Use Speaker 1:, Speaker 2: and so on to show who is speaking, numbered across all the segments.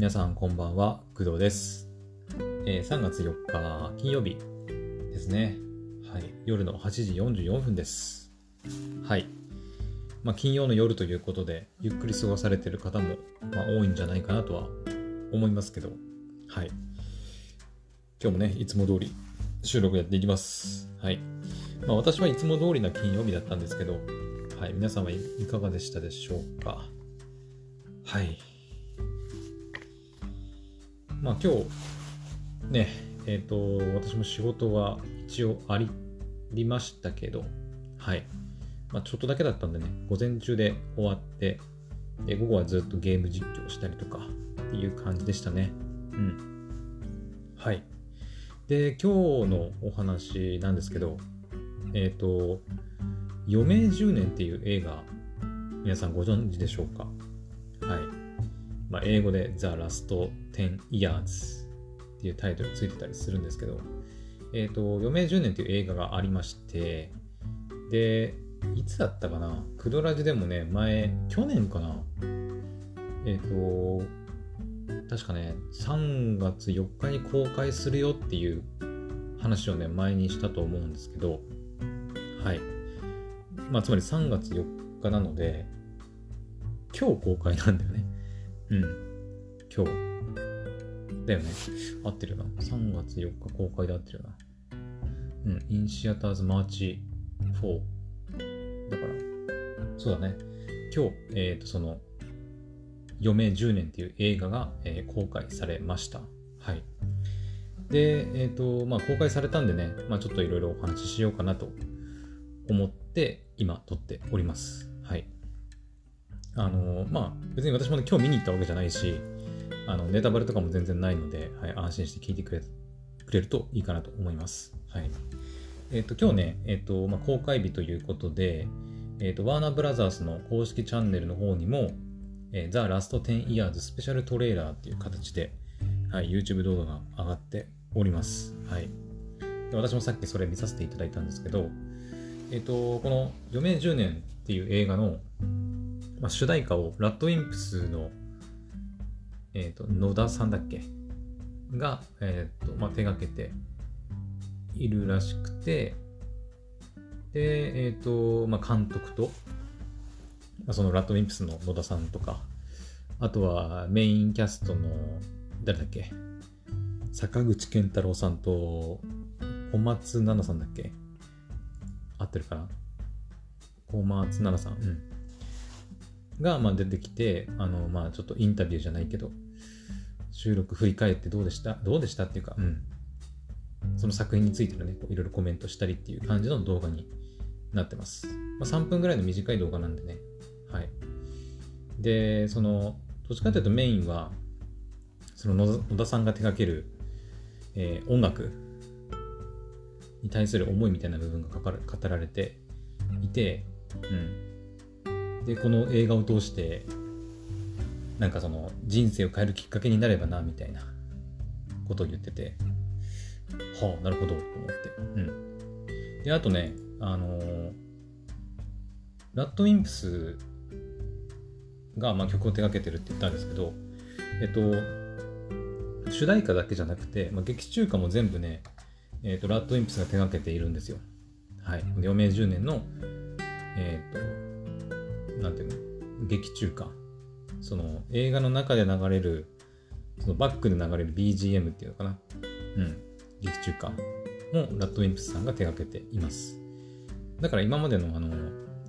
Speaker 1: 皆さんこんばんは、工藤です。えー3月4日金曜日ですね。はい。夜の8時44分です。はい。まあ、金曜の夜ということで、ゆっくり過ごされてる方も、まあ、多いんじゃないかなとは思いますけど、はい。今日もね、いつも通り収録やっていきます。はい。まあ、私はいつも通りな金曜日だったんですけど、はい。皆さんはいかがでしたでしょうか。はい。まあ今日、ね、えっ、と、私も仕事は一応ありましたけど、はい。まあちょっとだけだったんでね、午前中で終わって、で午後はずっとゲーム実況したりとかっていう感じでしたね。うん。はい。で、今日のお話なんですけど、えっ、と、余命10年っていう映画、皆さんご存知でしょうか？まあ、英語で The Last 10 Years っていうタイトルついてたりするんですけど、えっ、と、余命10年っていう映画がありまして、で、いつだったかな？クドラジでもね、前、去年かな？えっ、と、確かね、3月4日に公開するよっていう話をね、前にしたと思うんですけど、はい。まあ、つまり3月4日なので、今日公開なんだよね。うん。今日。だよね。合ってるよな。3月4日公開で合ってるよな。うん。インシアターズマーチ4。だから、そうだね。今日、えっ、と、その、余命10年っていう映画が、えー公開されました。はい。で、えっ、と、まあ、公開されたんでね、まあ、ちょっといろいろお話ししようかなと思って、今、撮っております。はい。あのまあ別に私もね今日見に行ったわけじゃないしあのネタバレとかも全然ないので、はい、安心して聞いてくれくれるといいかなと思います。はい。えっ、と今日ね、えっ、と、まあ、公開日ということで、えっ、と、ワーナーブラザースの公式チャンネルの方にも、えー、The Last 10 Years スペシャルトレーラーっていう形で、はい、YouTube 動画が上がっております。はい。で私もさっきそれ見させていただいたんですけど、えっ、と、この余命10年っていう映画のまあ、主題歌をラッドウィンプスの、えー、と野田さんだっけ？が、えーとまあ、手がけているらしくてで、えーとまあ、監督と、まあ、そのラッドウィンプスの野田さんとかあとはメインキャストの誰だっけ？坂口健太郎さんと小松菜奈さんだっけ？合ってるかな？小松菜奈さんうん。がまあ出てきて、あのまあちょっとインタビューじゃないけど、収録振り返ってどうでしたどうでしたっていうか、うん。その作品についてのね、いろいろコメントしたりっていう感じの動画になってます。まあ、3分ぐらいの短い動画なんでね。はい。で、その、どっちかというとメインは、その野田さんが手掛ける、えー音楽に対する思いみたいな部分が語ら語られていて、うん。でこの映画を通してなんかその人生を変えるきっかけになればなみたいなことを言っててはあなるほどと思って。うん。であとねあのーラッドウィンプスがまあ曲を手掛けてるって言ったんですけどえっと主題歌だけじゃなくて、まあ、劇中歌も全部ね、えっとラッドウィンプスが手掛けているんですよ。はい。余命10年のえっ、となんていうの？劇中歌その映画の中で流れるそのバックで流れる BGM っていうのかな？うん。劇中歌もラッドウィンプスさんが手掛けています。だから今までのあの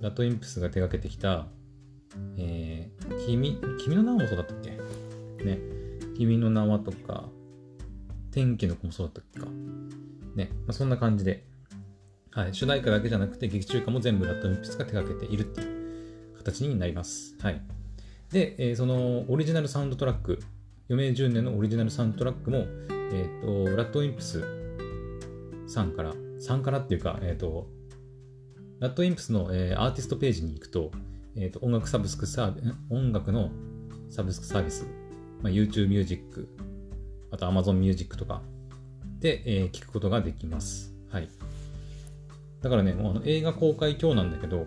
Speaker 1: ラッドウィンプスが手掛けてきたえー、君君の名はもそうだったっけ？ね。君の名はとか天気の子もそうだったっけか？ね、まあ、そんな感じで。はい、主題歌だけじゃなくて劇中歌も全部ラッドウィンプスが手掛けているっていう。形になります。はい。で、えーそのオリジナルサウンドトラック、余命10年のオリジナルサウンドトラックも、えっ、と、ラッドウィンプスさんから、さんからっていうか、えっ、と、ラッドウィンプスの、えーアーティストページに行くと、えっ、と、音楽サブスクサービス、音楽のサブスクサービス、まあ、YouTube Music、あと Amazon Music とかで、え聞くことができます。はい。だからね、もうあの映画公開今日なんだけど、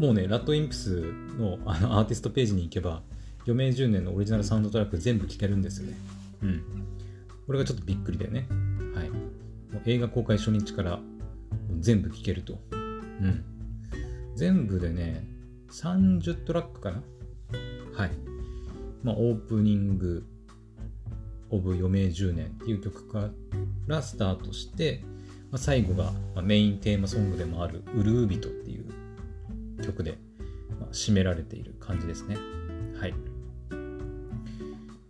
Speaker 1: もうね、ラッドインプスのあのアーティストページに行けば、余命10年のオリジナルサウンドトラック全部聴けるんですよね。うん。これがちょっとびっくりだよね。はい。もう映画公開初日から全部聴けると。うん。全部でね、30トラックかなはい。まあ、オープニング、オブ余命10年っていう曲からスタートして、まあ、最後がまあメインテーマソングでもある「ウルービト」っていう曲で、まあ、締められている感じですね。はい。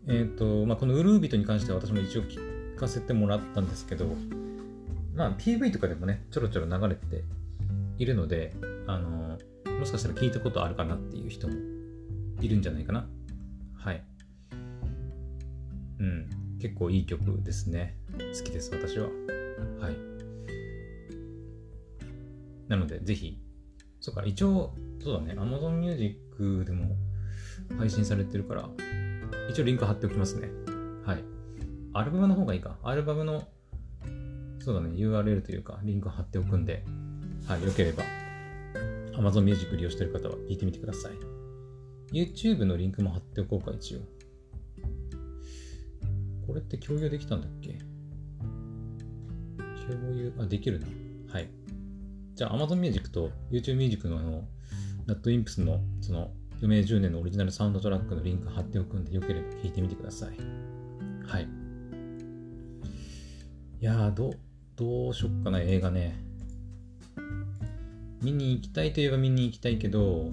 Speaker 1: えっ、ー、と、まあ、このウルービトに関しては私も一応聞かせてもらったんですけど、まあ、PV とかでもね、ちょろちょろ流れているので、あの、もしかしたら聞いたことあるかなっていう人もいるんじゃないかな。はい。うん。結構いい曲ですね。好きです、私は。はい。なので、ぜひ、そうか、一応、そうだね、Amazon Music でも配信されてるから、一応リンク貼っておきますね。はい。アルバムの方がいいか。アルバムの、そうだね、URL というか、リンク貼っておくんで、はい、よければ、Amazon Music 利用してる方は聞いてみてください。YouTube のリンクも貼っておこうか、一応。これって共有できたんだっけ？共有、あ、できるな。はい。じゃあ Amazon Music と YouTube Music のあの、NatImps のその余命10年のオリジナルサウンドトラックのリンク貼っておくんで、よければ聞いてみてください。はい。いやー、ど、どうしよっかな、映画ね。見に行きたいといえば見に行きたいけど、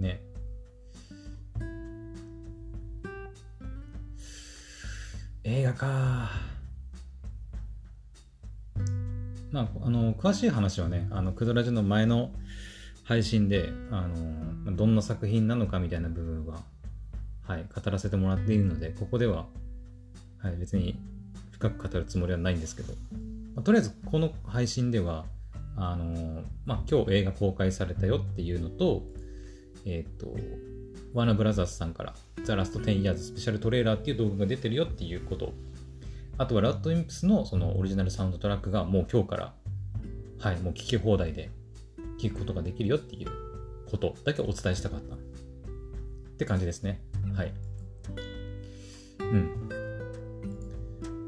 Speaker 1: ね。映画かまあ、あの詳しい話はね、あのクドラジの前の配信で、あのどんな作品なのかみたいな部分は、はい、語らせてもらっているので、ここでは、はい、別に深く語るつもりはないんですけど、まあ、とりあえずこの配信では、あのまあ、今日映画公開されたよっていうのと、えっ、ー、と、ワーナーブラザーズさんから、ザ・ラスト10 Years スペシャルトレーラーっていう動画が出てるよっていうことあとはラッドインプスのそのオリジナルサウンドトラックがもう今日から、はい、もう聞き放題で聞くことができるよっていうことだけお伝えしたかったって感じですね。はい。うん。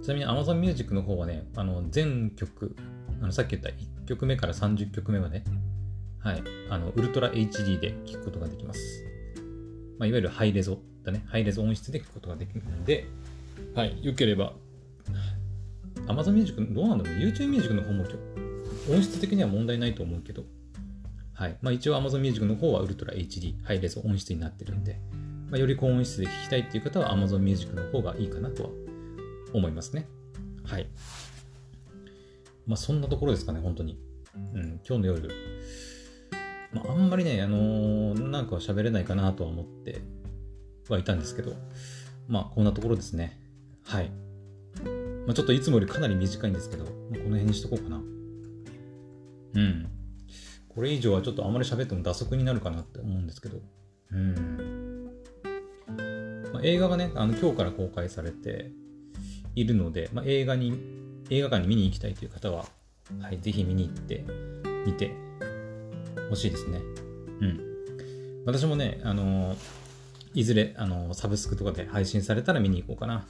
Speaker 1: ちなみに Amazon Music の方はね、あの全曲、あのさっき言った1曲目から30曲目まで、はい、あのウルトラ HD で聞くことができます。まあ、いわゆるハイレゾだね、ハイレゾ音質で聞くことができるので、はい、よければ Amazon Music どうなんだろう ?YouTube Music の方も音質的には問題ないと思うけど、はい。まあ一応 Amazon Music の方は Ultra HD、ハイレゾ音質になってるんで、まあ、より高音質で聴きたいっていう方は Amazon Music の方がいいかなとは思いますね。はい。まあそんなところですかね、本当に。うん、今日の夜。まああんまりね、あのー、なんか喋れないかなとは思ってはいたんですけど、まあこんなところですね。はい。まあ、ちょっといつもよりかなり短いんですけど、この辺にしとこうかな。うん。これ以上はちょっとあまり喋っても打足になるかなって思うんですけど。うん。まあ、映画がね、あの今日から公開されているので、まあ、映画に、映画館に見に行きたいという方は、はい、ぜひ見に行ってみてほしいですね。うん。私もね、あのー、いずれ、あのー、サブスクとかで配信されたら見に行こうかな。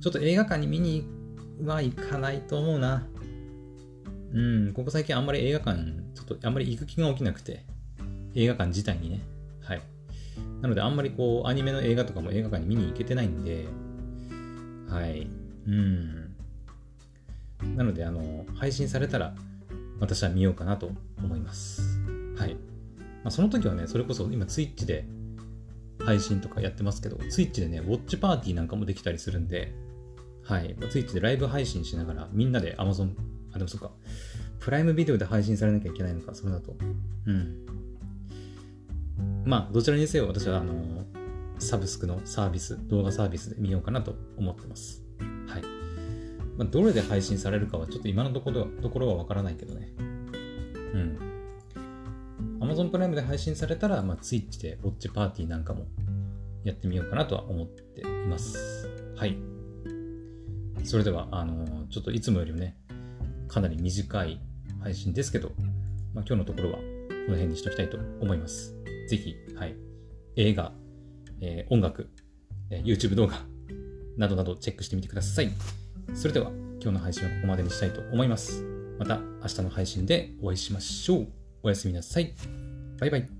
Speaker 1: ちょっと映画館に見には行かないと思うな。うん、ここ最近あんまり映画館、ちょっとあんまり行く気が起きなくて、映画館自体にね。はい。なのであんまりこう、アニメの映画とかも映画館に見に行けてないんで、はい。うん。なので、あの、配信されたら、私は見ようかなと思います。はい。まあ、その時はね、それこそ今、ツイッチで配信とかやってますけど、ツイッチでね、ウォッチパーティーなんかもできたりするんで、はい。ツイッチでライブ配信しながら、みんなで Amazon、あ、でもそっか。プライムビデオで配信されなきゃいけないのか、それだと。うん。まあ、どちらにせよ私は、あの、サブスクのサービス、動画サービスで見ようかなと思ってます。はい。まあ、どれで配信されるかはちょっと今のところところはわからないけどね。うん。Amazon プライムで配信されたら、まあ、Twitch でウォッチパーティーなんかもやってみようかなとは思っています。はい。それでは、あのちょっといつもよりもね、かなり短い配信ですけど、まあ、今日のところはこの辺にしときたいと思います。ぜひ、はい、映画、えー、音楽、えー、YouTube 動画などなどチェックしてみてください。それでは今日の配信はここまでにしたいと思います。また明日の配信でお会いしましょう。おやすみなさい。バイバイ。